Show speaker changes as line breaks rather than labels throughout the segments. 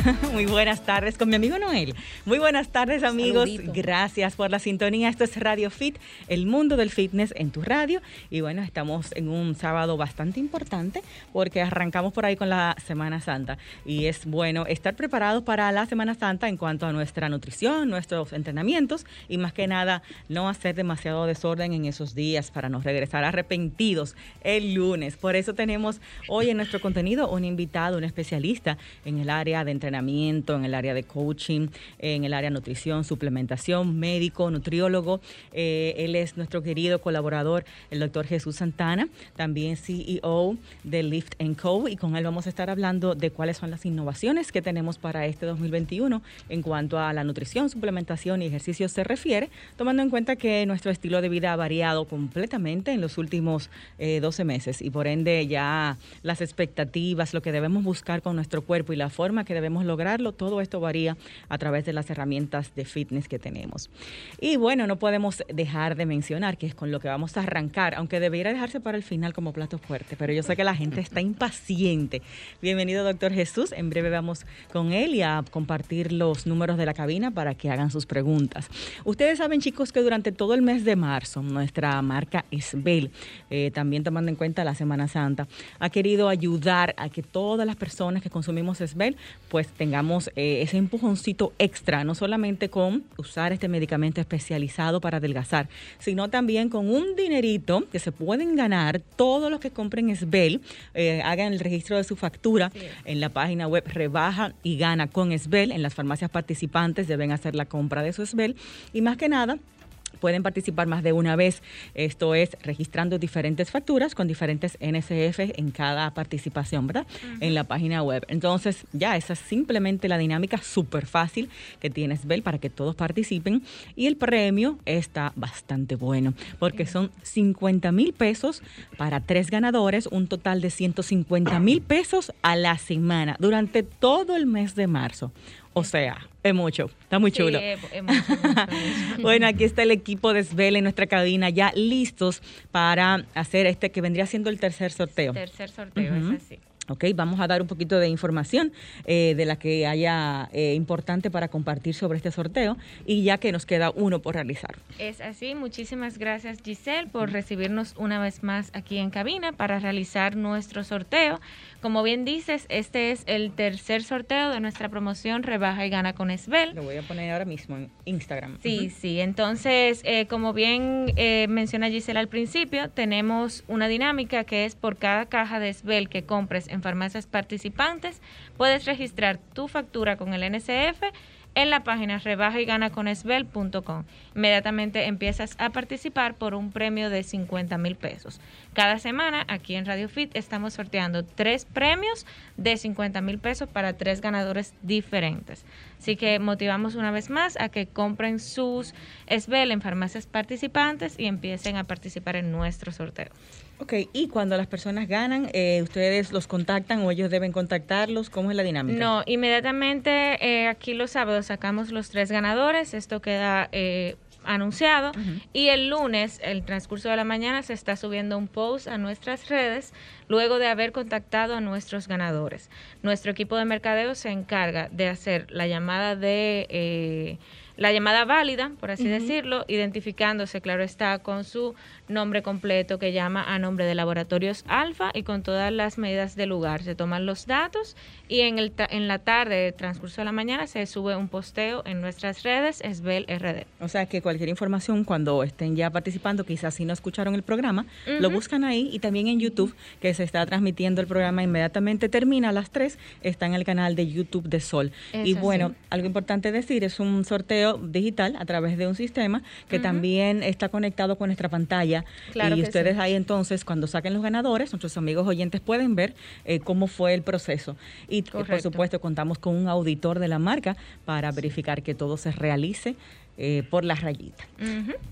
Muy buenas tardes con mi amigo Noel. Muy buenas tardes amigos. Gracias por la sintonía. Esto es Radio Fit, el mundo del fitness en tu radio. Y bueno, estamos en un sábado bastante importante porque arrancamos por ahí con la Semana Santa. Y es bueno estar preparados para la Semana Santa en cuanto a nuestra nutrición, nuestros entrenamientos y más que nada no hacer demasiado desorden en esos días para no regresar arrepentidos el lunes. Por eso tenemos hoy en nuestro contenido un invitado, un especialista en el área de entrenamiento, en el área de coaching, en el área de nutrición, suplementación, médico, nutriólogo. Eh, él es nuestro querido colaborador, el doctor Jesús Santana, también CEO de Lift Co. Y con él vamos a estar hablando de cuáles son las innovaciones que tenemos para este 2021 en cuanto a la nutrición, suplementación y ejercicio se refiere, tomando en cuenta que nuestro estilo de vida ha variado completamente en los últimos 12 eh, meses y por ende ya las expectativas, lo que debemos buscar con nuestro cuerpo y la forma que debemos lograrlo, todo esto varía a través de las herramientas de fitness que tenemos. Y bueno, no podemos dejar de mencionar que es con lo que vamos a arrancar, aunque debería dejarse para el final como plato fuerte, pero yo sé que la gente está impaciente. Bienvenido, doctor Jesús. En breve vamos con él y a compartir los números de la cabina para que hagan sus preguntas. Ustedes saben, chicos, que durante todo el mes de marzo, nuestra marca Esbel, eh, también tomando en cuenta la Semana Santa, ha querido ayudar a que todas las personas que consumimos Esbel pues tengamos eh, ese empujoncito extra, no solamente con usar este medicamento especializado para adelgazar, sino también con un dinerito que se pueden ganar todos los que compren Esbel, eh, hagan el registro de su factura en la página web Rebaja y Gana con Esbel, en las farmacias participantes deben hacer la compra de su Esbel. Y más que nada pueden participar más de una vez. Esto es registrando diferentes facturas con diferentes NSF en cada participación, ¿verdad? En la página web. Entonces, ya esa es simplemente la dinámica súper fácil que tienes, Bel, para que todos participen. Y el premio está bastante bueno, porque son 50 mil pesos para tres ganadores, un total de 150 mil pesos a la semana durante todo el mes de marzo. O sea, es mucho, está muy chulo. bueno, aquí está el equipo de Svel en nuestra cabina ya listos para hacer este que vendría siendo el tercer sorteo.
Tercer sorteo, es así.
Ok, vamos a dar un poquito de información eh, de la que haya eh, importante para compartir sobre este sorteo y ya que nos queda uno por realizar.
Es así, muchísimas gracias Giselle por recibirnos una vez más aquí en cabina para realizar nuestro sorteo. Como bien dices, este es el tercer sorteo de nuestra promoción Rebaja y Gana con Esbel.
Lo voy a poner ahora mismo en Instagram.
Sí, sí. Entonces, eh, como bien eh, menciona Gisela al principio, tenemos una dinámica que es por cada caja de Esbel que compres en farmacias participantes, puedes registrar tu factura con el NCF en la página rebaja y gana con esbel.com. Inmediatamente empiezas a participar por un premio de 50 mil pesos. Cada semana aquí en Radio Fit estamos sorteando tres premios de 50 mil pesos para tres ganadores diferentes. Así que motivamos una vez más a que compren sus Esbel en farmacias participantes y empiecen a participar en nuestro sorteo.
Ok, y cuando las personas ganan, eh, ¿ustedes los contactan o ellos deben contactarlos? ¿Cómo es la dinámica?
No, inmediatamente eh, aquí los sábados sacamos los tres ganadores, esto queda eh, anunciado y el lunes, el transcurso de la mañana, se está subiendo un post a nuestras redes luego de haber contactado a nuestros ganadores. Nuestro equipo de mercadeo se encarga de hacer la llamada de la llamada válida, por así decirlo, identificándose, claro está, con su nombre completo que llama a nombre de Laboratorios Alfa y con todas las medidas del lugar. Se toman los datos y en, el en la tarde, transcurso de la mañana, se sube un posteo en nuestras redes, Esbel RD.
O sea que cualquier información cuando estén ya participando, quizás si no escucharon el programa, lo buscan ahí y también en YouTube, que se está transmitiendo el programa inmediatamente termina a las 3, está en el canal de YouTube de Sol. y bueno, algo importante decir, es un sorteo digital a través de un sistema que también está conectado con nuestra pantalla. y ustedes ahí entonces, cuando saquen los ganadores, nuestros amigos oyentes pueden ver eh, cómo fue el proceso. Y por supuesto contamos con un auditor de la marca para verificar que todo se realice eh, por la rayita.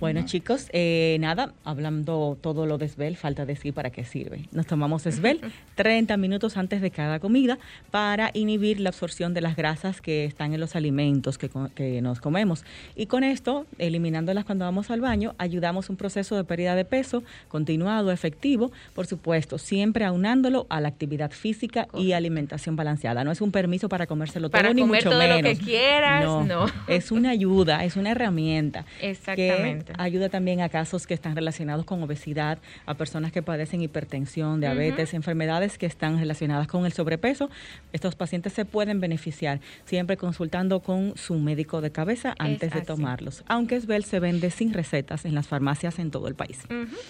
Bueno, chicos, eh, nada, hablando todo lo de Esbel, falta decir para qué sirve. Nos tomamos Esbel 30 minutos antes de cada comida para inhibir la absorción de las grasas que están en los alimentos que, que nos comemos. Y con esto, eliminándolas cuando vamos al baño, ayudamos un proceso de pérdida de peso continuado, efectivo, por supuesto, siempre aunándolo a la actividad física y alimentación balanceada. No es un permiso para comérselo todo, ni mucho
todo
menos.
lo que quieras, no.
Es una ayuda, es una herramienta.
Exactamente.
Que ayuda también a casos que están relacionados con obesidad, a personas que padecen hipertensión, diabetes, enfermedades que están relacionadas con el sobrepeso. Estos pacientes se pueden beneficiar siempre consultando con su médico de cabeza antes de tomarlos. Aunque Esbel se vende sin recetas en las farmacias en todo el país.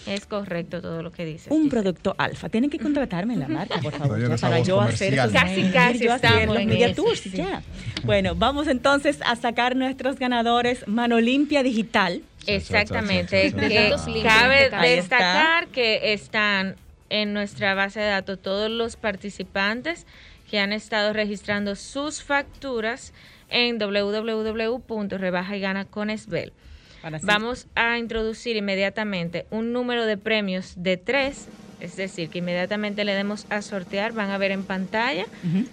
Es correcto todo lo que dices.
Un producto alfa. Tienen que contratarme en la marca, por favor, para
yo hacer casi casi estamos los media tours, ya.
Bueno, vamos entonces a sacar nuestros ganadores Mano Limpia Digital.
Exactamente. cabe destacar que están en nuestra base de datos todos los participantes que han estado registrando sus facturas en www.rebajayganaconesbel. Vamos a introducir inmediatamente un número de premios de tres es decir, que inmediatamente le demos a sortear, van a ver en pantalla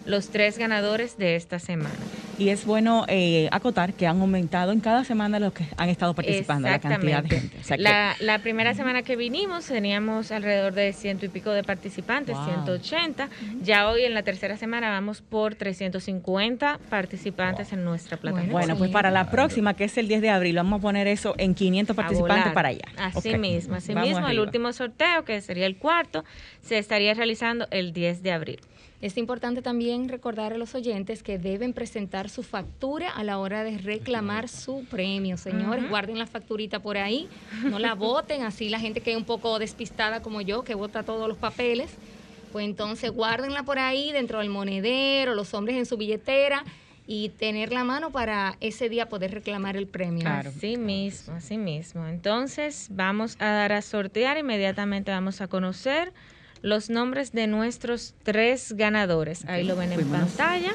los tres ganadores de esta semana.
Y es bueno eh, acotar que han aumentado en cada semana los que han estado participando, la cantidad de gente.
la, primera semana que vinimos teníamos alrededor de ciento y pico de participantes, 180. Ya hoy en la tercera semana vamos por 350 participantes en nuestra plataforma.
Bueno, pues para la próxima, que es el 10 de abril, vamos a poner eso en 500 participantes para allá.
Así mismo, así mismo, el último sorteo, que sería el cuarto, se estaría realizando el 10 de abril.
Es importante también recordar a los oyentes que deben presentar su factura a la hora de reclamar su premio. Señores, guarden la facturita por ahí, no la voten, así la gente que es un poco despistada como yo, que vota todos los papeles, pues entonces guárdenla por ahí dentro del monedero, los hombres en su billetera y tener la mano para ese día poder reclamar el premio.
Claro. Así mismo, así mismo. Entonces vamos a dar a sortear, inmediatamente vamos a conocer los nombres de nuestros tres ganadores. Ahí lo ven en pantalla.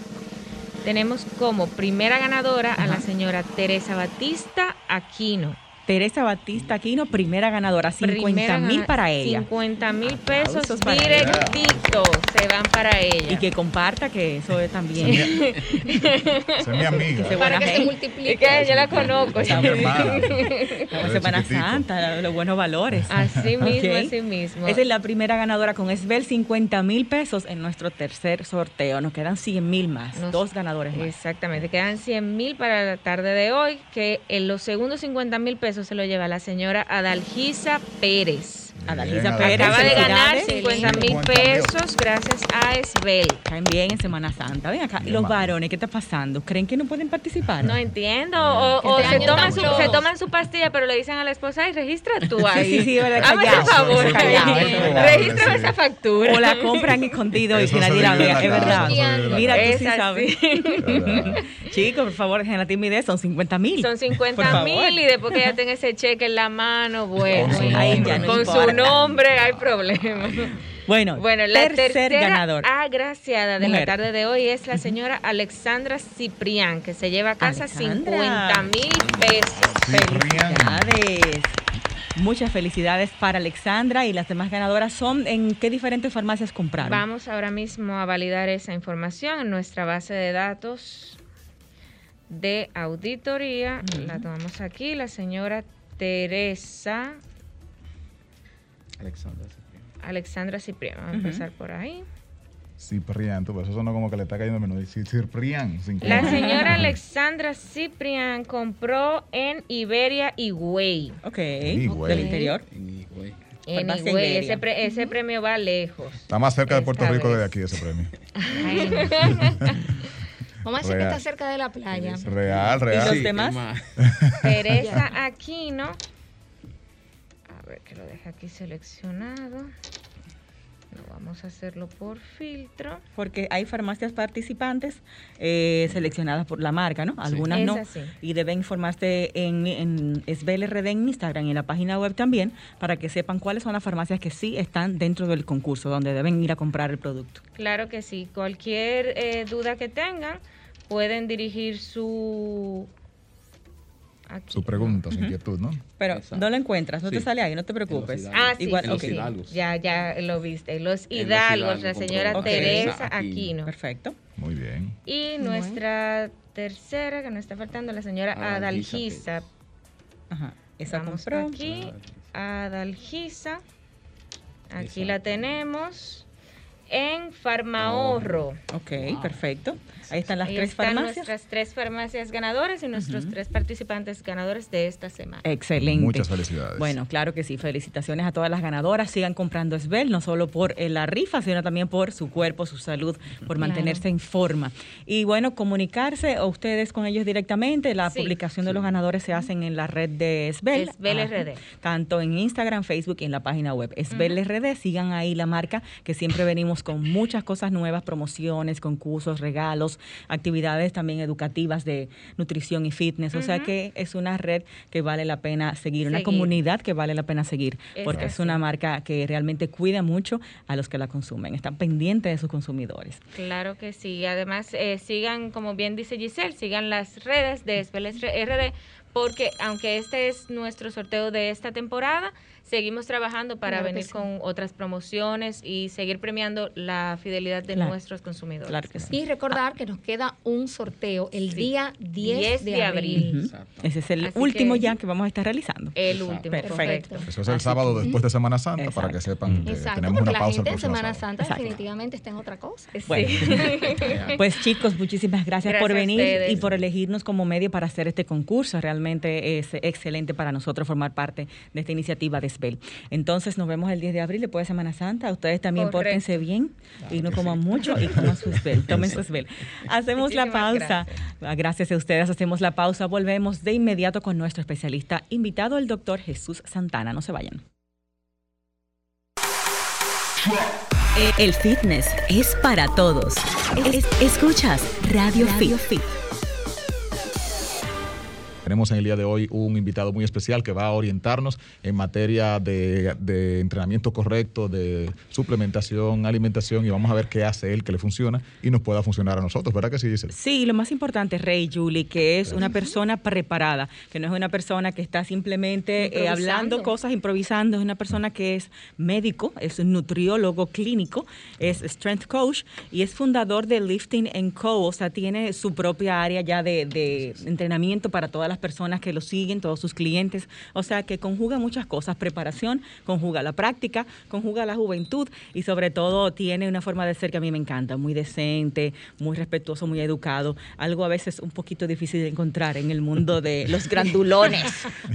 Tenemos como primera ganadora a la señora Teresa Batista Aquino.
Teresa Batista Aquino, primera ganadora, 50 mil para ella.
50 mil pesos directitos se van para ella.
Y que comparta que eso es también.
Es mi amiga.
para que se multiplique. que yo la conozco.
Es mi hermana.
Semana Santa, los buenos valores.
Así mismo, así mismo.
Esa es la primera ganadora con Esbel, 50 mil pesos en nuestro tercer sorteo. Nos quedan 100 mil más, dos ganadores más.
Exactamente, quedan 100 mil para la tarde de hoy, que en los segundos 50 mil pesos se lo lleva la señora Adalgisa Pérez.
Adalgisa Pérez.
Acaba de ganar 50 mil pesos gracias a Esbel.
Caen bien en Semana Santa. Ven acá. ¿Y los varones qué está pasando? ¿Creen que no pueden participar?
No entiendo. O, este se, toman su, se, toman su, pastilla, pero le dicen a la esposa, ay, registra tú ahí.
Sí, sí, sí, verdad.
Hazme favor. Registra esa factura.
O la compran escondido y que nadie la vea. Es verdad. Mira, tú sí sabes. Chicos, por favor, dejen la timidez. Son 50 mil.
Son 50 mil y después que ya tenga ese cheque en la mano, bueno.
Ahí ya
no Con su nombre hay problema.
Bueno, bueno la tercer tercera ganador.
agraciada de la tarde de hoy es la señora Alexandra Ciprián, que se lleva a casa 50 mil pesos.
Felicidades. Muchas felicidades para Alexandra y las demás ganadoras son en qué diferentes farmacias compraron.
Vamos ahora mismo a validar esa información en nuestra base de datos de auditoría. La tomamos aquí, la señora Teresa
Alexandra
Ciprián. Alexandra Ciprián, vamos a empezar por ahí.
Ciprián, tú, eso suena como que le está cayendo menos. Ciprián.
La señora Alexandra Ciprián compró en Iberia Higüey.
Ok. Del interior.
En Higüey. En Higüey. Ese, ese, premio va lejos.
Está más cerca de Puerto Rico de aquí ese premio.
Vamos a decir que está cerca de la playa.
Real, real.
¿Y los demás?
Teresa Aquino que lo deje aquí seleccionado. No, vamos a hacerlo por filtro.
Porque hay farmacias participantes eh, seleccionadas por la marca, ¿no? Algunas no. Y deben informarse en, en SBLRD en Instagram y en la página web también para que sepan cuáles son las farmacias que sí están dentro del concurso, donde deben ir a comprar el producto.
Claro que sí. Cualquier eh, duda que tengan, pueden dirigir su
su pregunta, su inquietud, ¿no?
Pero no lo encuentras, no te sale ahí, no te preocupes.
Ah, sí, Igual, los hidalgos. Ya, ya lo viste. Los hidalgos, la señora Teresa Aquino.
Perfecto.
Muy bien.
Y nuestra tercera, que nos está faltando, la señora Adalgisa.
Ajá, esa
Vamos aquí, Adalgisa. Aquí la tenemos en Farmahorro.
Ok, perfecto. Ahí están las tres
están
farmacias.
Nuestras tres farmacias ganadoras y nuestros tres participantes ganadores de esta semana.
Excelente.
Muchas felicidades.
Bueno, claro que sí. Felicitaciones a todas las ganadoras. Sigan comprando Esbel, no solo por eh, la rifa, sino también por su cuerpo, su salud, por mantenerse en forma. Y bueno, comunicarse a ustedes con ellos directamente. La publicación de los ganadores se hacen en la red de Esbel.
Esbel RD.
Tanto en Instagram, Facebook y en la página web. Esbel RD. Sigan ahí la marca, que siempre venimos con muchas cosas nuevas, promociones, concursos, regalos actividades también educativas de nutrición y fitness. O sea que es una red que vale la pena seguir, una comunidad que vale la pena seguir, porque es una marca que realmente cuida mucho a los que la consumen, están pendientes de sus consumidores.
Claro que sí. Además, eh, sigan, como bien dice Giselle, sigan las redes de Espeles RD, porque aunque este es nuestro sorteo de esta temporada, seguimos trabajando para venir con otras promociones y seguir premiando la fidelidad de nuestros consumidores.
Claro que sí. Y recordar que nos queda un sorteo el día 10, de, abril.
Ese es el último ya que vamos a estar realizando.
El último, perfecto.
Eso es el sábado después de Semana Santa para que sepan que tenemos una pausa.
La gente Semana Santa definitivamente está en otra cosa.
pues chicos, muchísimas gracias, por venir y por elegirnos como medio para hacer este concurso. Realmente es excelente para nosotros formar parte de esta iniciativa de entonces nos vemos el 10 de abril después de Semana Santa. Ustedes también pórtense bien y no coman mucho y coman su Esbel. Tomen su Esbel. Hacemos la pausa. Ah, gracias. a ustedes. Hacemos la pausa. Volvemos de inmediato con nuestro especialista invitado, el doctor Jesús Santana. No se vayan.
El fitness es para todos. escuchas Radio, Radio Fit.
Tenemos en el día de hoy un invitado muy especial que va a orientarnos en materia de, entrenamiento correcto, de suplementación, alimentación y vamos a ver qué hace él que le funciona y nos pueda funcionar a nosotros, ¿verdad que sí, dice?
Sí, lo más importante, Rey Julie, que es una persona preparada, que no es una persona que está simplemente eh, hablando cosas, improvisando, es una persona que es médico, es un nutriólogo clínico, es strength coach y es fundador de Lifting Co. O sea, tiene su propia área ya de, de entrenamiento para todas las personas que lo siguen, todos sus clientes. O sea que conjuga muchas cosas, preparación, conjuga la práctica, conjuga la juventud y sobre todo tiene una forma de ser que a mí me encanta, muy decente, muy respetuoso, muy educado. Algo a veces un poquito difícil de encontrar en el mundo de los grandulones,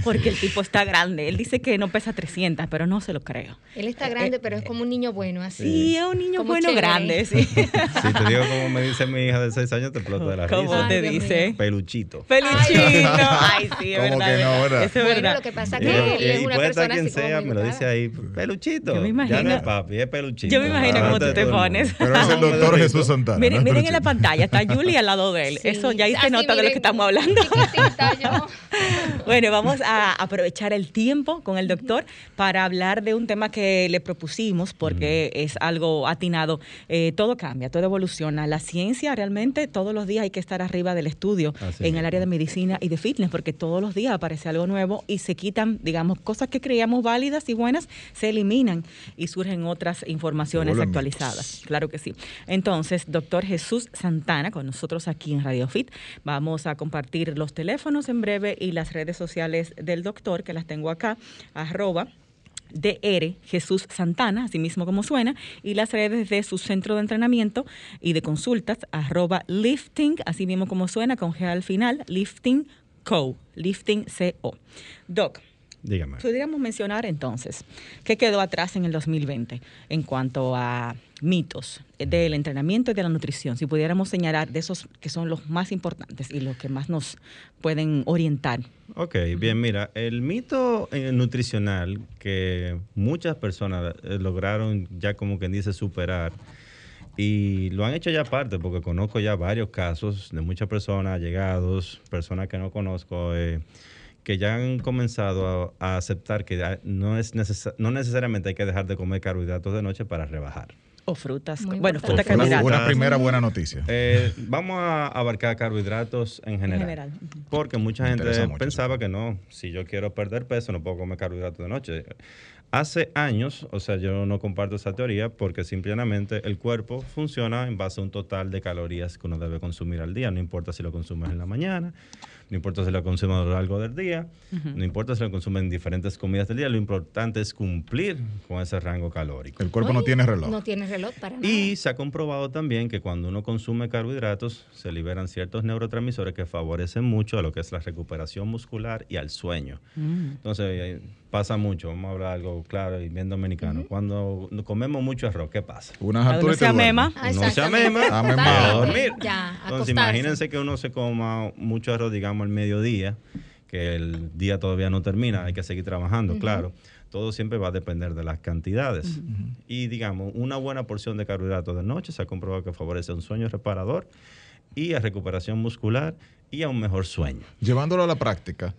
porque el tipo está grande. Él dice que no pesa 300, pero no se lo creo.
Él está grande, pero es como un niño bueno, así.
Sí, es un niño bueno grande, sí.
Si te digo como me dice mi hija de 6 años, te exploto de la risa.
¿Cómo te dice?
Peluchito.
Peluchito. Ay, sí, es verdad. Que no,
¿verdad? Eso es verdad. lo que pasa es que él es una persona
quien sea, me lo dice ahí, peluchito. Yo me imagino. Ya no es papi, es peluchito.
Yo me imagino cómo tú te pones.
Pero es el doctor Jesús Santana.
Miren, miren en la pantalla, está Julie al lado de él. Eso ya ahí se nota de lo que estamos hablando. bueno, vamos a aprovechar el tiempo con el doctor para hablar de un tema que le propusimos porque mm. es algo atinado. Eh, todo cambia, todo evoluciona. La ciencia realmente todos los días hay que estar arriba del estudio en el área de medicina y de fitness porque todos los días aparece algo nuevo y se quitan, digamos, cosas que creíamos válidas y buenas, se eliminan y surgen otras informaciones actualizadas. Claro que sí. Entonces, doctor Jesús Santana, con nosotros aquí en Radio Fit, vamos a compartir los teléfonos en breve y las redes sociales del doctor, que las tengo acá, arroba DR Jesús Santana, así mismo como suena, y las redes de su centro de entrenamiento y de consultas, arroba lifting, así mismo como suena, con G al final, lifting Co, Lifting CO. Doc,
Dígame.
Podríamos mencionar entonces qué quedó atrás en el 2020 en cuanto a mitos del entrenamiento y de la nutrición. Si pudiéramos señalar de esos que son los más importantes y los que más nos pueden orientar.
Ok, bien, mira, el mito eh, nutricional que muchas personas eh, lograron ya como quien dice superar y lo han hecho ya aparte, porque conozco ya varios casos de muchas personas, llegados, personas que no conozco, eh, que ya han comenzado a, aceptar que no, es no necesariamente hay que dejar de comer carbohidratos de noche para rebajar.
O frutas.
Muy
bueno, fruta
Una,
carbohidratos.
una primera buena noticia.
Eh, vamos a abarcar carbohidratos en general.
general.
Porque mucha
Me
gente pensaba que no, si yo quiero perder peso no puedo comer carbohidratos de noche. Hace años, o sea, yo no comparto esa teoría porque simplemente el cuerpo funciona en base a un total de calorías que uno debe consumir al día. No importa si lo consumes en la mañana, no importa si lo consumes a lo largo del día, no importa si lo consumes en diferentes comidas del día, lo importante es cumplir con ese rango calórico.
El cuerpo no tiene reloj.
No tiene reloj para nada.
Y se ha comprobado también que cuando uno consume carbohidratos se liberan ciertos neurotransmisores que favorecen mucho a lo que es la recuperación muscular y al sueño.
Mm.
Entonces pasa mucho, vamos a hablar algo claro y bien dominicano. Cuando comemos mucho arroz, ¿qué pasa?
Unas
Uno
alturas y
se amema.
Uno se amema, a dormir.
Ya,
Entonces
acostarse.
imagínense que uno se coma mucho arroz, digamos, al mediodía, que el día todavía no termina, hay que seguir trabajando, claro. Todo siempre va a depender de las cantidades. Y digamos, una buena porción de carbohidratos de noche se ha comprobado que favorece un sueño reparador y a recuperación muscular y a un mejor sueño.
Llevándolo a la práctica,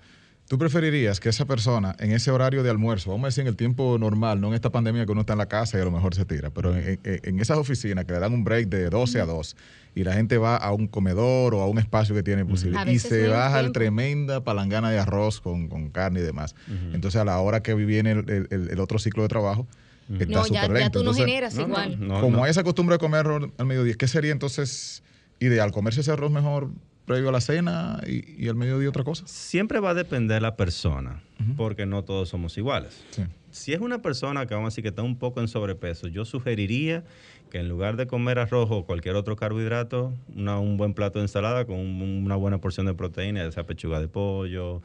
¿tú preferirías que esa persona en ese horario de almuerzo, vamos a decir en el tiempo normal, no en esta pandemia que uno está en la casa y a lo mejor se tira, pero en, en- esas oficinas que le dan un break de 12 a 2 y la gente va a un comedor o a un espacio que tiene posible y se baja el tremenda palangana de arroz con, con carne y demás? Entonces a la hora que viene el, el- otro ciclo de trabajo, está
No, ya,
súper lento.
ya tú no
Entonces,
generas
No,
igual.
no,
como hay esa costumbre de comer arroz al mediodía, ¿qué sería entonces ideal? ¿Comerse ese arroz mejor previo a la cena y, y al mediodía otra cosa?
Siempre va a depender de la persona, porque no todos somos iguales.
Sí.
Si es una persona que vamos a decir que está un poco en sobrepeso, yo sugeriría que en lugar de comer arroz o cualquier otro carbohidrato, una- un buen plato de ensalada con un- una buena porción de proteína, ya sea pechuga de pollo,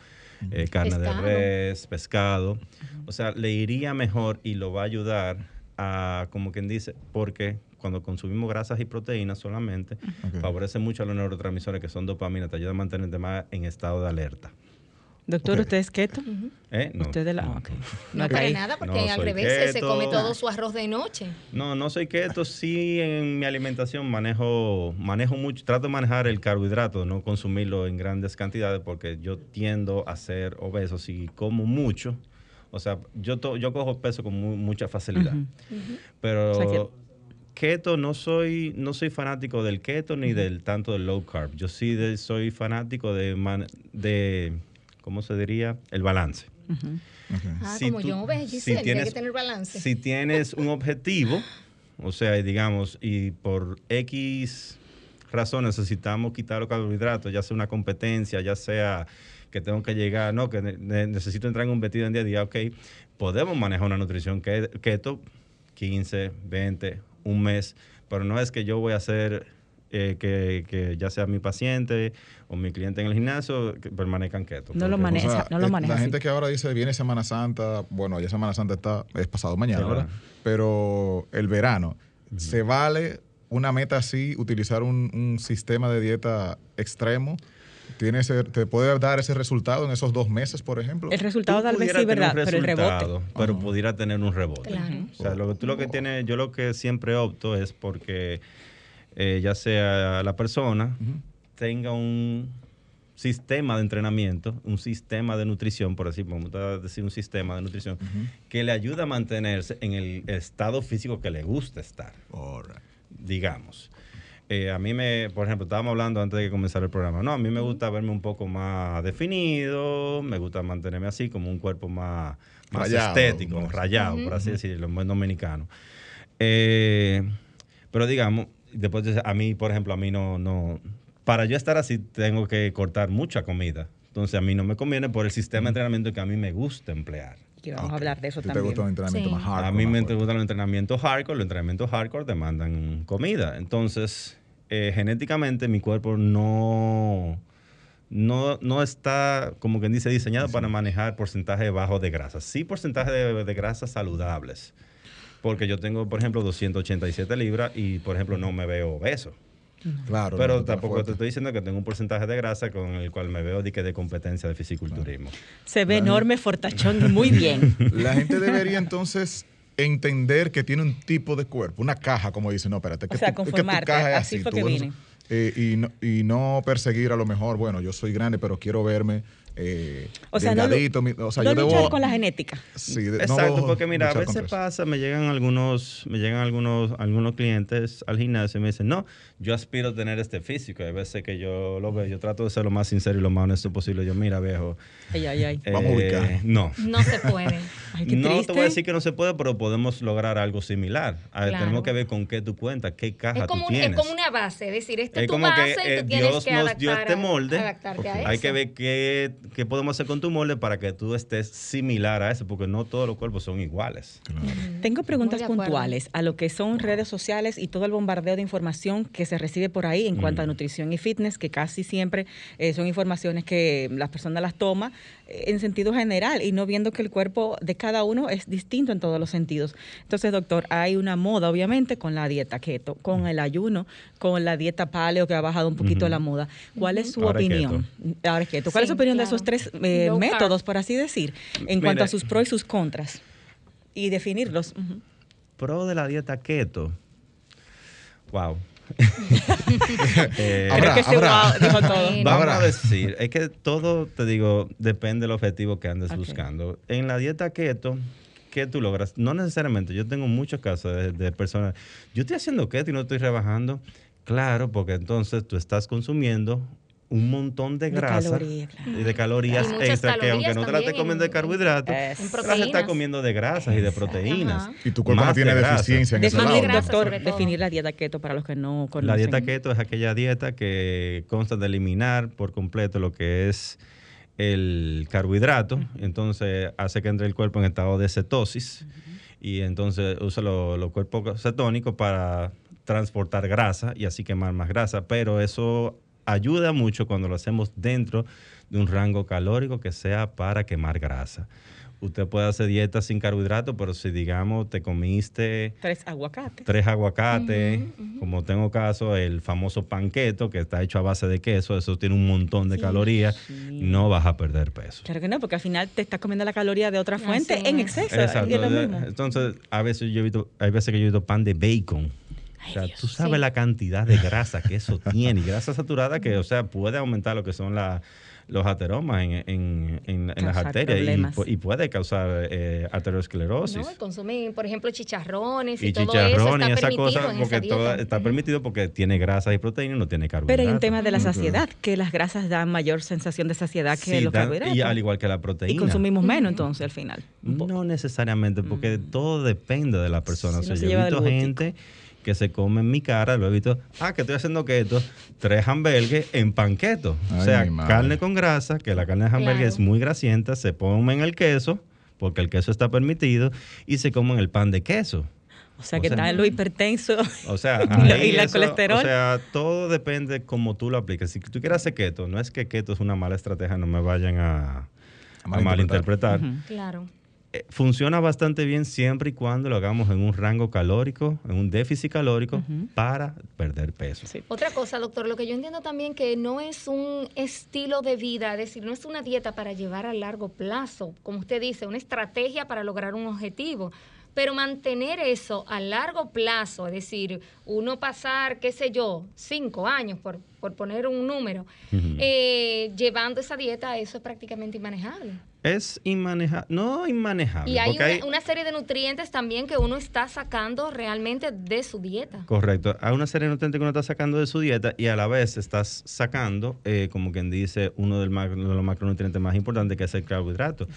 eh, carne
Pescado.
de res, pescado. O sea, le iría mejor y lo va a ayudar a, como quien dice, porque cuando consumimos grasas y proteínas solamente, favorece mucho a los neurotransmisores que son dopamina, te ayuda a mantenerte más en estado de alerta.
Doctor. ¿usted es keto?
¿Eh? No,
¿Usted de la.?
no,
ok.
no.
Para nada, porque
No,
al revés se- come todo su arroz de noche.
No, no soy keto, sí en mi alimentación manejo, manejo mucho, trato de manejar el carbohidrato, no consumirlo en grandes cantidades porque yo tiendo a ser obeso si como mucho. O sea, yo, to- yo cojo peso con mu- mucha facilidad. Pero
O sea que-
keto no soy, no soy fanático del keto ni del tanto del low carb. Yo sí de- soy fanático de, man- de, ¿cómo se diría? El balance.
Ah,
Si
como
tú-
yo, ves,
si
Giselle, hay
tienes-
que tener balance.
Si tienes un objetivo, o sea, y digamos, y por X razones necesitamos quitar los carbohidratos, ya sea una competencia, ya sea que tengo que llegar, no, que ne- ne- necesito entrar en un vestido en día a día, ok, podemos manejar una nutrición keto 15, 20, un mes, pero no es que yo voy a hacer eh, que, que ya sea mi paciente o mi cliente en el gimnasio que permanezcan keto.
No lo maneja.
O sea,
Esa- no lo maneja
La
así.
gente que ahora dice viene Semana Santa, bueno, ya Semana Santa está, es pasado mañana,
Sí,
¿verdad? Pero el verano, ¿se vale una meta así, utilizar un, un sistema de dieta extremo? ¿Tiene ese- ¿Te puede dar ese resultado en esos dos meses, por ejemplo?
El resultado tal vez sí, ¿verdad? Pero el rebote.
Pero pudiera tener un rebote.
Claro.
O sea, lo que tú lo que tienes, yo lo que siempre opto es porque eh, ya sea la persona tenga un sistema de entrenamiento, un sistema de nutrición, por decir, vamos a decir un sistema de nutrición, que le ayuda a mantenerse en el estado físico que le gusta estar,
right.
digamos. Eh, a mí me, por ejemplo, estábamos hablando antes de que comenzara el programa, no, a mí me gusta verme un poco más definido, me gusta mantenerme así, como un cuerpo más, más
Rayado,
estético,
más-
rayado, por así decirlo, en buen dominicano. Eh, pero digamos, después de- a mí, por ejemplo, a mí no, no, para yo estar así tengo que cortar mucha comida. Entonces a mí no me conviene por el sistema de entrenamiento que a mí me gusta emplear.
Que vamos a hablar de eso
¿A ti
también.
¿Te gusta un entrenamiento
Sí.
más hardcore?
A mí me
fuerte?
gustan los entrenamientos hardcore, los entrenamientos hardcore demandan comida. Entonces, eh, genéticamente mi cuerpo no, no, no está, como quien dice, diseñado para manejar porcentaje bajo de grasa. Sí porcentaje de, de grasas saludables. Porque yo tengo, por ejemplo, 287 libras y, por ejemplo, no me veo obeso.
Claro.
Pero
no,
tampoco
fuerte.
te estoy diciendo que tengo un porcentaje de grasa con el cual me veo de, que de competencia de fisiculturismo.
Se ve enorme, fortachón muy bien.
La gente debería entonces entender que tiene un tipo de cuerpo, una caja, como dice, no, espérate, que,
O sea,
tu, que tu
conformarte,
caja es
así
así.
fue
tú,
que vine.
eh, y, no, y no perseguir a lo mejor, bueno, yo soy grande, pero quiero verme eh,
o sea, delgadito. No, o sea, yo debo con la genética.
Sí, Exacto, porque mira, a veces pasa, me llegan algunos, me llegan algunos, algunos clientes al gimnasio y me dicen, no, yo aspiro a tener este físico. Hay veces que yo lo veo, yo trato de ser lo más sincero y lo más honesto posible. Yo, mira, viejo.
Ay, ay, ay.
Vamos a ubicar.
Eh, no.
No se puede.
no te voy a decir que no se puede, pero podemos lograr algo similar. Tenemos que ver con qué tú cuentas, qué caja tú tienes.
Es como una base, es decir, esta es, tu base que, y tú tienes
Dios
que
nos dio este molde.
adaptarte a eso.
Hay que ver qué, qué podemos hacer con tu molde para que tú estés similar a eso, porque no todos los cuerpos son iguales.
Tengo preguntas puntuales a lo que son redes sociales y todo el bombardeo de información que se recibe por ahí en cuanto a nutrición y fitness, que casi siempre eh, son informaciones que las personas las toman eh, en sentido general y no viendo que el cuerpo de cada uno es distinto en todos los sentidos. Entonces, doctor, hay una moda, obviamente, con la dieta keto, con el ayuno, con la dieta paleo que ha bajado un poquito la moda. ¿Cuál es su opinión? Ahora keto. ¿Cuál es su opinión de esos tres eh, métodos, por así decir, en cuanto a sus pros y sus contras? Y definirlos.
Pro de la dieta keto. Wow.
eh, todo.
Vamos a decir, es que todo, te digo, depende del objetivo que andes buscando. En la dieta keto, ¿qué tú logras? No necesariamente, yo tengo muchos casos de, de personas, yo estoy haciendo keto y no estoy rebajando. Claro, porque entonces tú estás consumiendo un montón de grasa y de calorías extra que aunque no te la estés comiendo de carbohidratos, las estás comiendo de grasas y de proteínas.
Y tu cuerpo no tiene deficiencia en ese lado.
doctor, definir la dieta keto para los que no conocen.
La dieta keto es aquella dieta que consta de eliminar por completo lo que es el carbohidrato, entonces hace que entre el cuerpo en estado de cetosis y entonces usa los cuerpos cetónicos para transportar grasa y así quemar más grasa, pero eso ayuda mucho cuando lo hacemos dentro de un rango calórico que sea para quemar grasa. Usted puede hacer dieta sin carbohidratos, pero si digamos te comiste
tres aguacates,
tres aguacates, como tengo caso el famoso panqueto que está hecho a base de queso, eso tiene un montón de calorías, no vas a perder peso.
Claro que no, porque al final te estás comiendo la caloría de otra fuente en exceso.
Exacto. Entonces, a veces yo he visto, hay veces que yo he visto pan de bacon o sea, tú sabes la cantidad de grasa que eso tiene y grasa saturada que, o sea, puede aumentar lo que son los ateromas en, las arterias y, puede causar eh, arteriosclerosis. No,
consumir, por ejemplo, chicharrones y, y todo eso está y esa cosa,
porque todo está permitido porque tiene grasa y proteína y no tiene carbohidratos.
Pero hay un tema de la saciedad, que las grasas dan mayor sensación de saciedad que los carbohidratos.
Y al igual que la proteína.
Y consumimos menos entonces al final.
No necesariamente, porque todo depende de la persona. o sea, yo he visto gente que se come en mi cara, lo he visto, ah, que estoy haciendo keto, tres hamburgues en panqueto. o sea, carne con grasa, que la carne de hamburgues es muy grasienta, se pone en el queso, porque el queso está permitido, y se come en el pan de queso.
O sea, que está lo hipertenso
o sea,
y la colesterol. O
sea, todo depende cómo tú lo apliques. Si tú quieres hacer keto, no es que keto es una mala estrategia, no me vayan a, malinterpretar.
Claro.
Eh, funciona bastante bien siempre y cuando lo hagamos en un rango calórico, en un déficit calórico, para perder peso.
Otra cosa, doctor, lo que yo entiendo también que no es un estilo de vida, es decir, no es una dieta para llevar a largo plazo, como usted dice, una estrategia para lograr un objetivo. Pero mantener eso a largo plazo, es decir, uno pasar, qué sé yo, cinco años, por, por poner un número, eh, llevando esa dieta, eso es prácticamente inmanejable
es inmanejable, no inmanejable.
Y hay una, serie de nutrientes también que uno está sacando realmente de su dieta.
Correcto, hay una serie de nutrientes que uno está sacando de su dieta y a la vez estás sacando, eh, como quien dice, uno de los macronutrientes más importantes que es el carbohidrato.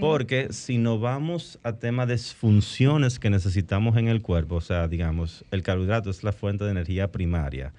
Porque si no vamos a temas de funciones que necesitamos en el cuerpo, o sea, digamos, el carbohidrato es la fuente de energía primaria.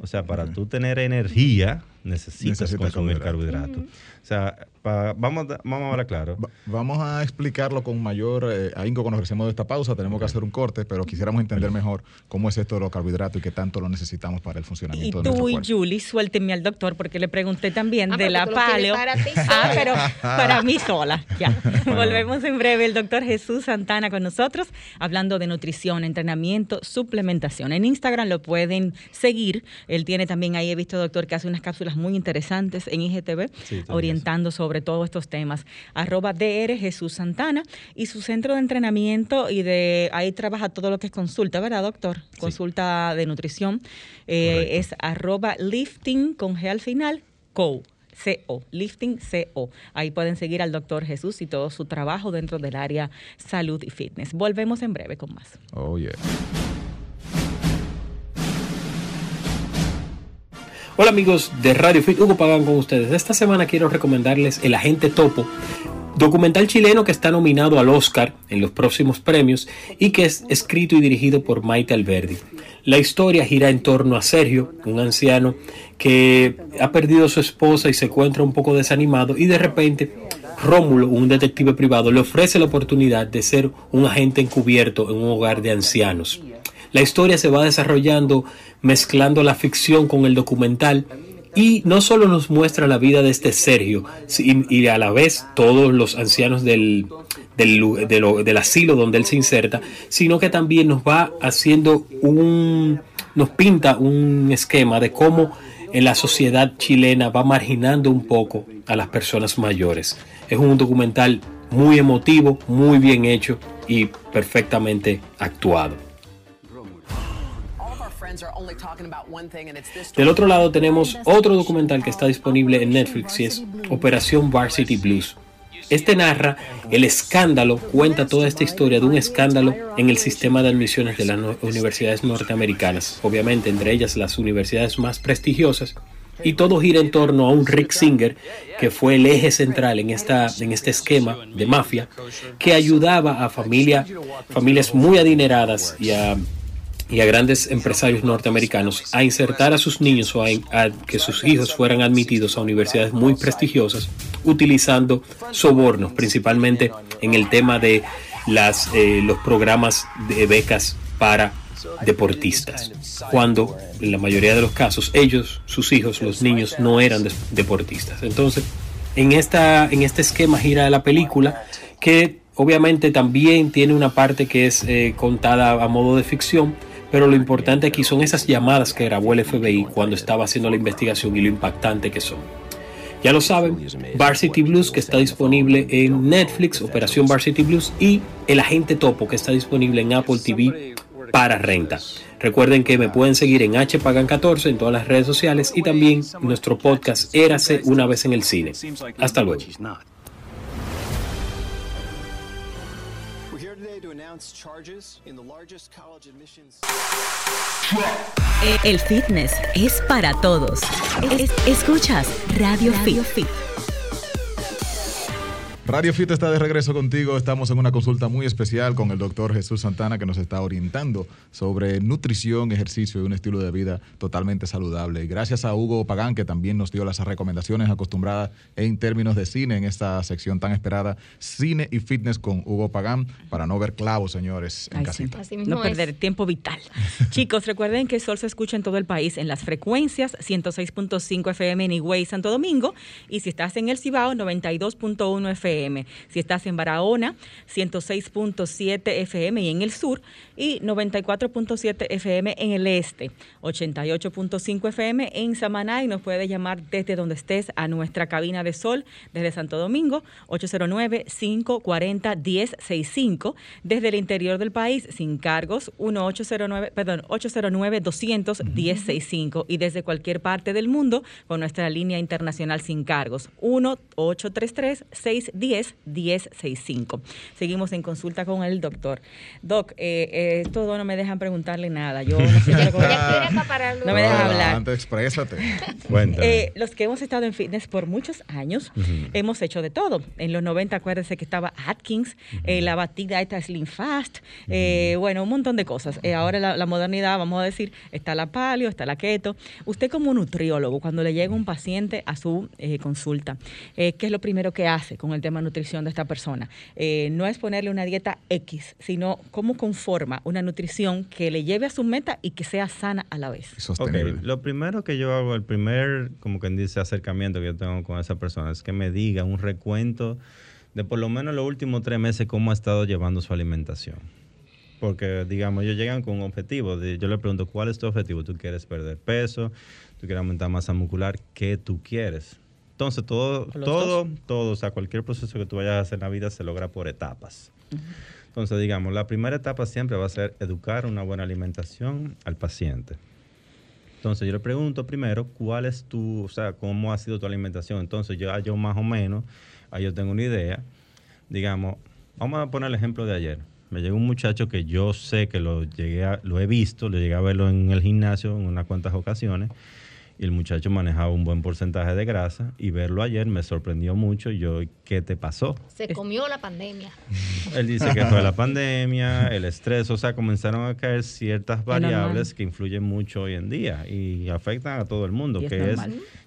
O sea, para tú tener energía, necesitas, consumir carbohidratos. O sea, vamos, a, vamos a hablar claro.
vamos a explicarlo con mayor eh, ahínco cuando regresemos de esta pausa. Tenemos que hacer un corte, pero quisiéramos entender mejor cómo es esto de los carbohidratos y qué tanto lo necesitamos para el funcionamiento
y
de
tú y Julie, suéltenme al doctor porque le pregunté también ah, de la paleo. ah, pero para mí sola. Ya. Volvemos en breve. El doctor Jesús Santana con nosotros, hablando de nutrición, entrenamiento, suplementación. En Instagram lo pueden seguir. Él tiene también ahí, he visto, doctor, que hace unas cápsulas muy interesantes en IGTV, orientando sobre todos estos temas. Arroba DR Jesús Santana y su centro de entrenamiento y de ahí trabaja todo lo que es consulta, ¿verdad, doctor? Consulta de nutrición. Eh, es arroba lifting con G al final, co CO, Lifting CO. Ahí pueden seguir al doctor Jesús y todo su trabajo dentro del área salud y fitness. Volvemos en breve con más.
Oh, yeah.
Hola amigos de Radio Fit, Hugo Pagan con ustedes. Esta semana quiero recomendarles El Agente Topo, documental chileno que está nominado al Oscar en los próximos premios y que es escrito y dirigido por Maite Alberdi. La historia gira en torno a Sergio, un anciano que ha perdido a su esposa y se encuentra un poco desanimado y de repente Rómulo, un detective privado, le ofrece la oportunidad de ser un agente encubierto en un hogar de ancianos. La historia se va desarrollando mezclando la ficción con el documental y no solo nos muestra la vida de este Sergio y a la vez todos los ancianos del, del, asilo donde él se inserta, sino que también nos va haciendo un, nos pinta un esquema de cómo en la sociedad chilena va marginando un poco a las personas mayores. Es un documental muy emotivo, muy bien hecho y perfectamente actuado. Del otro lado tenemos otro documental que está disponible en Netflix y es Operación Varsity Blues. Este narra el escándalo, cuenta toda esta historia de un escándalo en el sistema de admisiones de las universidades norteamericanas, obviamente entre ellas las universidades más prestigiosas, y todo gira en torno a un Rick Singer, que fue el eje central en, esta, en este esquema de mafia, que ayudaba a familias muy adineradas y a y a grandes empresarios norteamericanos a insertar a sus niños o a, que sus hijos fueran admitidos a universidades muy prestigiosas utilizando sobornos, principalmente en el tema de las, eh, los programas de becas para deportistas, cuando en la mayoría de los casos ellos, sus hijos, los niños no eran deportistas. Entonces, en, esta, en este esquema gira la película que obviamente también tiene una parte que es eh, contada a modo de ficción, pero lo importante aquí son esas llamadas que grabó el FBI cuando estaba haciendo la investigación y lo impactante que son. Ya lo saben, Varsity Blues que está disponible en Netflix, Operación Varsity Blues y El Agente Topo que está disponible en Apple TV para renta. Recuerden que me pueden seguir en HPagan14 en todas las redes sociales y también nuestro podcast Érase una vez en el cine. Hasta luego.
El fitness es para todos. escuchas Radio Fit.
Radio Fit está de regreso contigo. Estamos en una consulta muy especial con el doctor Jesús Santana que nos está orientando sobre nutrición, ejercicio y un estilo de vida totalmente saludable. Y gracias a Hugo Pagán que también nos dio las recomendaciones acostumbradas en términos de cine en esta sección tan esperada, cine y fitness con Hugo Pagán, para no ver clavos, señores, en casita.
No perder tiempo vital. Chicos, recuerden que Sol se escucha en todo el país en las frecuencias 106.5 FM en Higüey, Santo Domingo, y si estás en el Cibao, 92.1 FM. Si estás en Barahona, 106.7 FM y en el sur, y 94.7 FM en el este, 88.5 FM en Samaná y nos puedes llamar desde donde estés a nuestra cabina de sol desde Santo Domingo, 809-540-1065, desde el interior del país sin cargos, 1809, perdón, 809-200-1065 y desde cualquier parte del mundo con nuestra línea internacional sin cargos, 1-833 610 1065 Seguimos en consulta con el doctor. Doc, eh, eh, estos dos no me dejan preguntarle nada. Yo no sé No me dejan hablar.
Antes, exprésate.
eh, los que hemos estado en fitness por muchos años, hemos hecho de todo. En los 90, acuérdense que estaba Atkins, eh, la batida esta Slim Fast, eh, bueno, un montón de cosas. ahora la, la, modernidad, vamos a decir, está la palio, está la keto. Usted como nutriólogo, cuando le llega un paciente a su consulta, ¿qué es lo primero que hace con el tema nutrición de esta persona. Eh, no es ponerle una dieta X, sino cómo conforma una nutrición que le lleve a su meta y que sea sana a la vez.
Lo primero que yo hago, el primer, como quien dice, acercamiento que yo tengo con esa persona es que me diga un recuento de por lo menos los últimos tres meses cómo ha estado llevando su alimentación. Porque, digamos, ellos llegan con un objetivo. yo le pregunto, ¿cuál es tu objetivo? ¿Tú quieres perder peso? ¿Tú quieres aumentar masa muscular? ¿Qué tú quieres? Entonces, todo, todo, todo, o sea, cualquier proceso que tú vayas a hacer en la vida se logra por etapas. Entonces, digamos, la primera etapa siempre va a ser educar una buena alimentación al paciente. Entonces yo le pregunto primero, ¿cuál es tu, o sea, cómo ha sido tu alimentación? Entonces yo, yo más o menos, ahí yo tengo una idea. Digamos, vamos a poner el ejemplo de ayer. Me llegó un muchacho que yo sé que lo llegué a, lo he visto, lo llegué a verlo en el gimnasio en unas cuantas ocasiones y el muchacho manejaba un buen porcentaje de grasa y verlo ayer me sorprendió mucho. Yo, ¿qué te pasó?
Se comió la pandemia.
Él dice que fue la pandemia, el estrés, o sea, comenzaron a caer ciertas variables que influyen mucho hoy en día y afectan a todo el mundo, que es,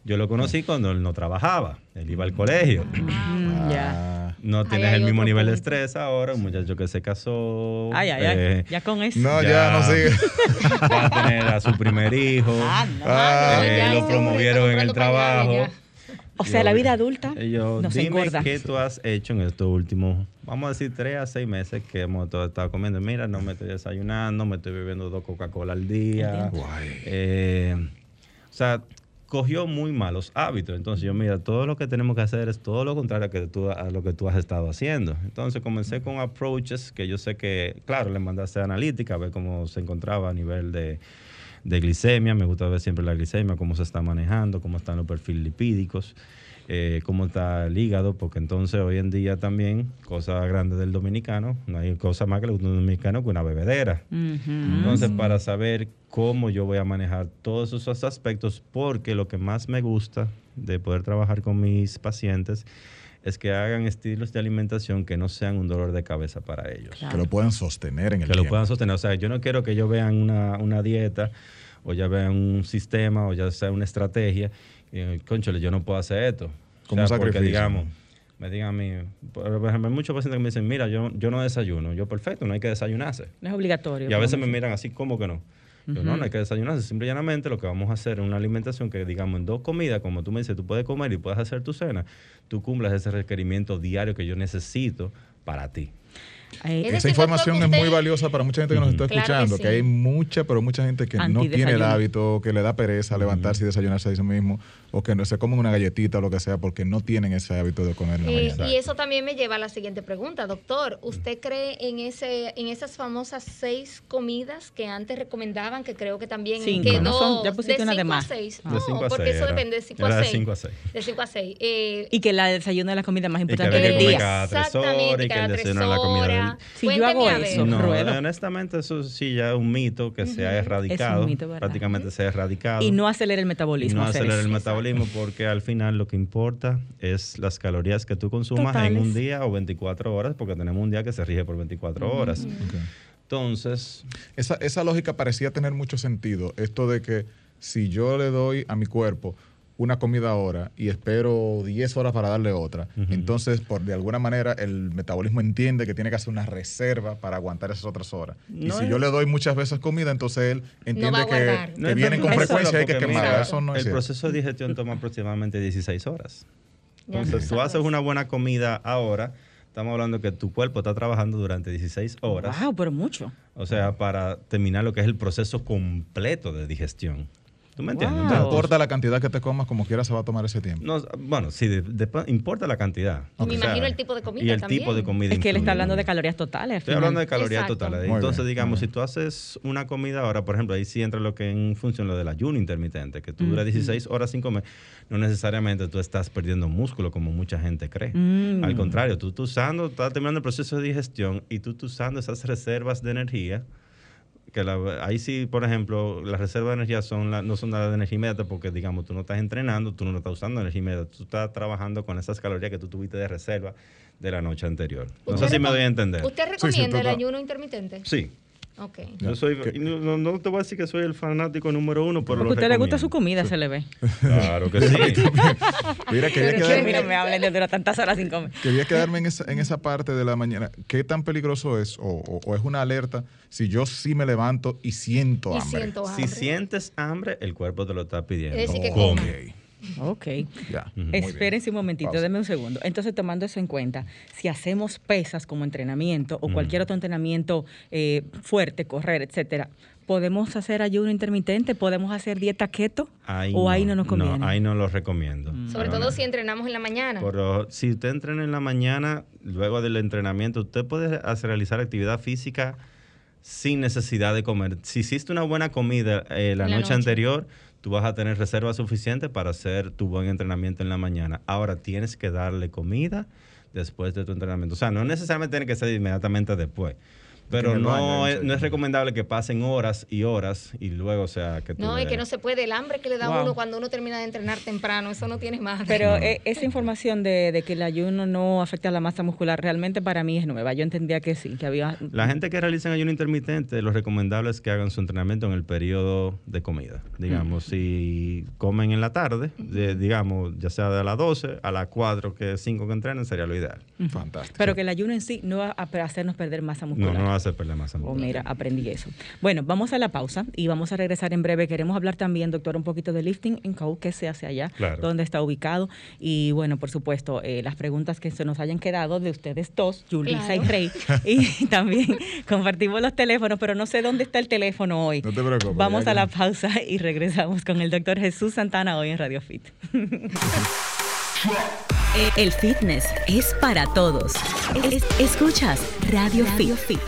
yo lo conocí cuando él no trabajaba, él iba al colegio.
Mm, ya
no tienes el mismo nivel de estrés ahora, un muchacho que se casó.
Ay, ay, ay. Eh, ya con eso.
No, ya, no sigue.
Va a tener a su primer hijo. Ah, no. Ah, eh, lo promovieron en el trabajo.
O sea, la vida adulta
yo, dime qué tú has hecho en estos últimos, vamos a decir, tres a seis meses que hemos estado comiendo. Mira, no me estoy desayunando, me estoy bebiendo dos Coca-Cola al día. Eh, o sea, cogió muy malos hábitos. Entonces yo, mira, todo lo que tenemos que hacer es todo lo contrario a, que tú, a lo que tú has estado haciendo. Entonces comencé con approaches que yo sé que, claro, le mandaste analítica, a ver cómo se encontraba a nivel de, de glicemia. Me gusta ver siempre la glicemia, cómo se está manejando, cómo están los perfiles lipídicos. Eh, cómo está el hígado, porque entonces hoy en día también, cosa grande del dominicano, no hay cosa más que el dominicano que una bebedera. Entonces, para saber cómo yo voy a manejar todos esos aspectos, porque lo que más me gusta de poder trabajar con mis pacientes es que hagan estilos de alimentación que no sean un dolor de cabeza para ellos.
Que lo puedan sostener en el
Que lo puedan sostener. O sea, yo no quiero que ellos vean una, una dieta o ya vean un sistema o ya sea una estrategia y, conchole, yo no puedo hacer esto.
Como o sea, Porque,
digamos, me digan a mí, por ejemplo, hay muchos pacientes que me dicen, mira, yo, yo no desayuno. Yo, perfecto, no hay que desayunarse.
No es obligatorio.
Y a veces me miran así, ¿cómo que no? Yo, no, no hay que desayunarse. Simple y llanamente lo que vamos a hacer es una alimentación que, digamos, en dos comidas, como tú me dices, tú puedes comer y puedes hacer tu cena, tú cumplas ese requerimiento diario que yo necesito para ti.
Esa información es muy valiosa para mucha gente que nos está escuchando, que, hay mucha, pero mucha gente que no tiene el hábito, que le da pereza levantarse y desayunarse a sí mismo, o que no se comen una galletita o lo que sea, porque no tienen ese hábito de comer en la
eh, Y eso también me lleva a la siguiente pregunta, doctor. ¿Usted cree en ese en esas famosas seis comidas que antes recomendaban, que creo que también quedó
no ya pusiste
de
5
a 6? No, porque eso depende de 5 a 6. De 5 a 6.
Eh, y que la desayuno es la comida más importante del día.
Exactamente, cada tres horas
si yo hago eso,
no, honestamente eso sí ya es un mito que se ha erradicado, prácticamente se ha erradicado.
Y no acelera el metabolismo.
no acelera el metabolismo porque al final lo que importa es las calorías que tú consumas en un día o 24 horas, porque tenemos un día que se rige por 24 horas. Entonces...
Esa, esa lógica parecía tener mucho sentido, esto de que si yo le doy a mi cuerpo una comida ahora y espero 10 horas para darle otra. Entonces, por de alguna manera, el metabolismo entiende que tiene que hacer una reserva para aguantar esas otras horas. y si yo le doy muchas veces comida, entonces él entiende que, vienen con frecuencia y hay que quemarla. Eso no
el proceso de digestión toma aproximadamente 16 horas. Entonces, tú haces una buena comida ahora. Estamos hablando que tu cuerpo está trabajando durante 16 horas.
Wow, pero mucho.
O sea, para terminar lo que es el proceso completo de digestión. ¿Tú me entiendes?
No importa la cantidad que te comas, como quieras se va a tomar ese tiempo.
No, bueno, sí, importa la cantidad.
Y me imagino el tipo de comida
Y el
también.
tipo de comida.
Es que él está hablando de calorías totales.
Estoy hablando de calorías totales. Entonces, digamos, si tú haces una comida ahora, por ejemplo, ahí sí entra lo que en función lo del ayuno intermitente, que tú duras 16 horas sin comer, no necesariamente tú estás perdiendo músculo como mucha gente cree. Mm. Al contrario, tú, tú usando, estás terminando el proceso de digestión y tú, tú usando esas reservas de energía que ahí sí, por ejemplo, las reservas de energía son no son nada de energía inmediata porque, digamos, tú no estás entrenando, tú no estás usando energía inmediata, tú estás trabajando con esas calorías que tú tuviste de reserva de la noche anterior. No sé si me doy a entender.
¿Usted recomienda el ayuno intermitente?
Sí.
Ok.
Yo soy, no, te voy a decir que soy el fanático número uno, pero
Porque a usted le gusta su comida, se le ve.
Claro que sí.
Mira, quería quedarme,
mira, me hablen de tantas horas sin comer.
Quería quedarme en esa, en esa parte de la mañana. ¿Qué tan peligroso es o, o, es una alerta si yo sí me levanto y siento hambre?
Siento
hambre. Si sientes hambre, el cuerpo te lo está pidiendo.
Es decir, que come.
Ok. Ya, Espérense un momentito, denme un segundo. Entonces, tomando eso en cuenta, si hacemos pesas como entrenamiento o cualquier otro entrenamiento eh, fuerte, correr, etcétera, ¿podemos hacer ayuno intermitente? ¿Podemos hacer dieta keto? ¿O ahí no nos conviene?
No, ahí no lo recomiendo.
Mm. Sobre todo si entrenamos en la mañana.
Pero si usted entrena en la mañana, luego del entrenamiento, usted puede hacer, realizar actividad física sin necesidad de comer. Si hiciste una buena comida eh, la,
la
noche,
noche.
anterior, tú vas a tener reserva suficiente para hacer tu buen entrenamiento en la mañana. Ahora tienes que darle comida después de tu entrenamiento. O sea, no necesariamente tiene que ser inmediatamente después. Pero no,
baño,
es, no es recomendable que pasen horas y horas y luego, o sea, que tú
No, y
le-
que no se puede. El hambre que le da a
Wow.
uno cuando uno termina de entrenar temprano, eso no tiene más.
Pero eh, esa información de, de que el ayuno no afecta a la masa muscular realmente para mí es nueva. Yo entendía que sí, que había...
La gente que realiza ayuno intermitente, lo recomendable es que hagan su entrenamiento en el periodo de comida. Digamos, si comen en la tarde, de- digamos, ya sea de las 12 a las 4, que 5 que entrenen, sería lo ideal.
Fantástico.
Pero que el ayuno en sí no va a hacernos perder masa
No,
muscular.
no a hacer perder masa
Oh, mira, aprendí eso. Bueno, vamos a la pausa y vamos a regresar en breve. Queremos hablar también, doctor, un poquito de lifting en COU, qué se hace allá,
Claro.
dónde está ubicado y, bueno, por supuesto, eh, las preguntas que se nos hayan quedado de ustedes dos, Julissa y
Claro.
Rey. Y también compartimos los teléfonos, pero no sé dónde está el teléfono hoy.
No te preocupes,
Vamos a la pausa y regresamos con el doctor Jesús Santana hoy en Radio Fit.
El fitness es para todos. Es- escuchas Radio Fit.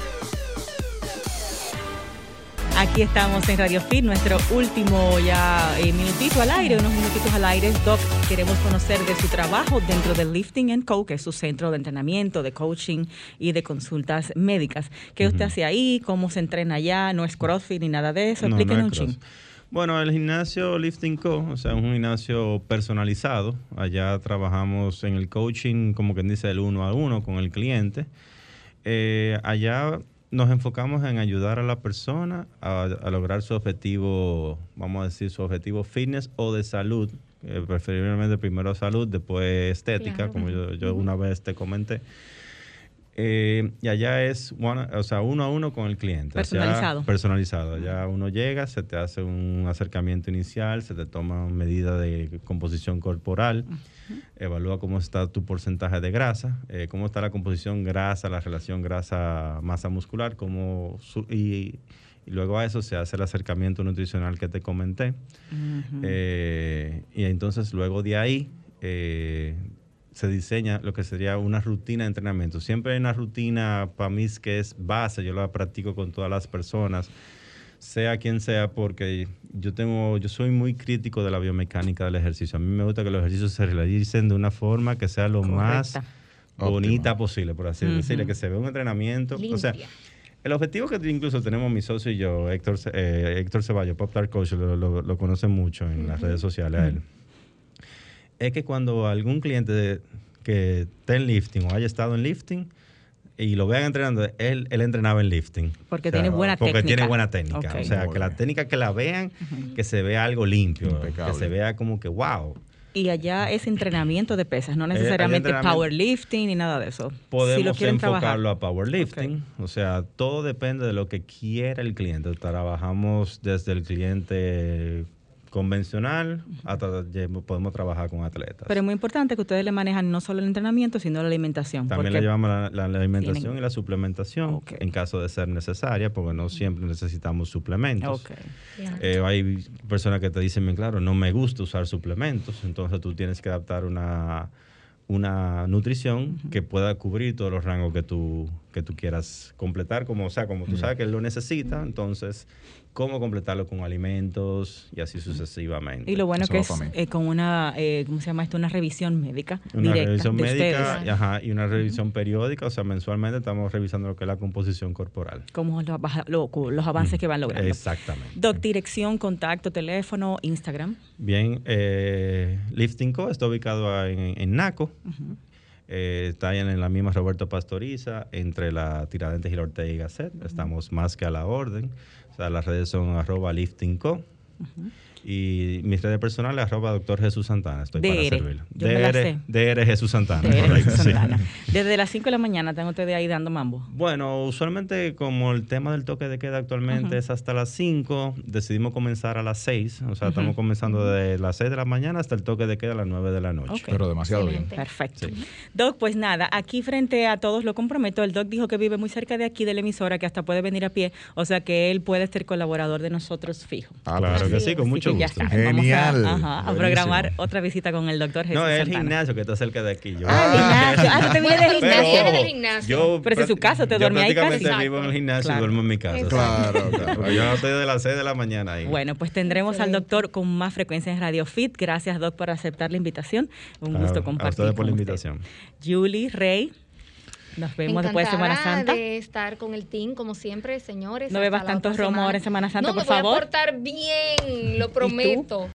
Aquí estamos en Radio Fit, nuestro último ya eh, minutito al aire, unos minutitos al aire. Doc, queremos conocer de su trabajo dentro del Lifting and Co, que es su centro de entrenamiento, de coaching y de consultas médicas. ¿Qué usted hace ahí? ¿Cómo se entrena allá? ¿No es CrossFit ni nada de eso?
No, no
Explíquenos
es
un
cross.
chin.
Bueno, el gimnasio Lifting Co., o sea, es un gimnasio personalizado. Allá trabajamos en el coaching, como quien dice, el uno a uno con el cliente. Eh, allá nos enfocamos en ayudar a la persona a, a lograr su objetivo, vamos a decir, su objetivo fitness o de salud. eh, preferiblemente primero salud, después estética,
Claro.
como yo, yo una vez te comenté. Eh, y allá es one- o sea, uno a uno con el cliente. O sea,
Personalizado.
personalizado. Ya uno llega, se te hace un acercamiento inicial, se te toma medida de composición corporal, evalúa cómo está tu porcentaje de grasa, eh, cómo está la composición grasa, la relación grasa-masa muscular, cómo su- y, y luego a eso se hace el acercamiento nutricional que te comenté. Eh, y entonces luego de ahí eh, se diseña lo que sería una rutina de entrenamiento. Siempre hay una rutina para mí que es base, yo la practico con todas las personas, sea quien sea, porque yo tengo, yo soy muy crítico de la biomecánica del ejercicio. A mí me gusta que los ejercicios se realicen de una forma que sea lo más bonita posible, por así decirlo, que se vea un entrenamiento. O sea, el objetivo que incluso tenemos mi socio y yo, Héctor, eh, Héctor Ceballos, Coach, lo, lo, lo conocen mucho en las redes sociales a él, es que cuando algún cliente de- que esté en lifting o haya estado en lifting y lo vean entrenando, él, él entrenaba en lifting.
Porque tiene buena
porque
técnica.
tiene buena técnica. O sea,
Muy
que la técnica que la vean, que se vea algo limpio,
Impecable.
que se vea como que wow.
Y allá es entrenamiento de pesas, no
allá
necesariamente powerlifting ni nada de eso. si lo
Podemos
quieren
enfocarlo
trabajar.
a powerlifting. O sea, todo depende de lo que quiera el cliente. Trabajamos desde el cliente convencional hasta podemos trabajar con atletas.
Pero es muy importante que ustedes le manejan no solo el entrenamiento, sino la alimentación.
También le llevamos la, la- la alimentación
tienen-
y la suplementación en caso de ser necesaria, porque no siempre necesitamos suplementos.
Ok.
Claro.
Eh, hay personas que te dicen, bien claro, no me gusta usar suplementos, entonces tú tienes que adaptar una, una nutrición que pueda cubrir todos los rangos que tú, que tú quieras completar, como, o sea, como tú sabes que él lo necesita, entonces, cómo completarlo con alimentos y así sucesivamente.
Y lo bueno
Eso
que es eh, con una, eh, ¿cómo se llama esto? Una revisión médica
Una
directa
revisión
de
médica
ustedes.
ajá, y una revisión periódica, o sea, mensualmente estamos revisando lo que es la composición corporal.
Cómo los, baja- lo- los avances que van logrando.
Exactamente.
Doc, dirección, contacto, teléfono, Instagram.
Bien, eh, Lifting Co. está ubicado en, en Naco. Eh, está en la misma Roberto Pastoriza, entre la Tiradentes y la Ortega y Gasset. Estamos más que a la orden. O sea, las redes son arroba Lifting Co. Y mis redes personales, arroba doctor Jesús Santana. Estoy para
DR. sé.
DR, DR Jesús Santana. correcto, sí.
Santana. Desde las 5 de la mañana están ustedes ahí dando mambo.
Bueno, usualmente como el tema del toque de queda actualmente es hasta las 5, decidimos comenzar a las 6. O sea, estamos comenzando de las 6 de la mañana hasta el toque de queda a las 9 de la noche.
Pero demasiado bien.
Perfecto.
Sí.
Doc, pues nada, aquí frente a todos lo comprometo, el Doc dijo que vive muy cerca de aquí de la emisora, que hasta puede venir a pie, o sea que él puede ser colaborador de nosotros fijo.
Ah,
Claro que
Así
sí, con
Así
mucho
que ya
gusto.
saben, vamos a-
Genial.
ajá, a, programar otra visita con el doctor Jesús
No, es el
Santana.
gimnasio que está cerca de aquí. Yo-
Ah, el gimnasio. Ah, tú te vienes del
Pero
gimnasio
del gimnasio.
Yo
Pero es su caso, te
yo
duerme ahí
prácticamente
casi.
vivo en el gimnasio
Claro.
y duermo en mi casa.
Claro, claro.
Pero Yo estoy de las 6 de la mañana ahí.
Bueno, pues tendremos al
Excelente.
doctor con más frecuencia en Radio Fit. Gracias, Doc, por aceptar la invitación. Un
A-
gusto
a
compartir.
ustedes por la
con usted.
invitación.
Julie, Rey, nos vemos después de Semana
Encantada
Santa.
de estar con el team, como siempre, señores.
No bebas tantos rumores en Semana Santa,
no,
por
me voy
favor.
a portar bien, lo prometo.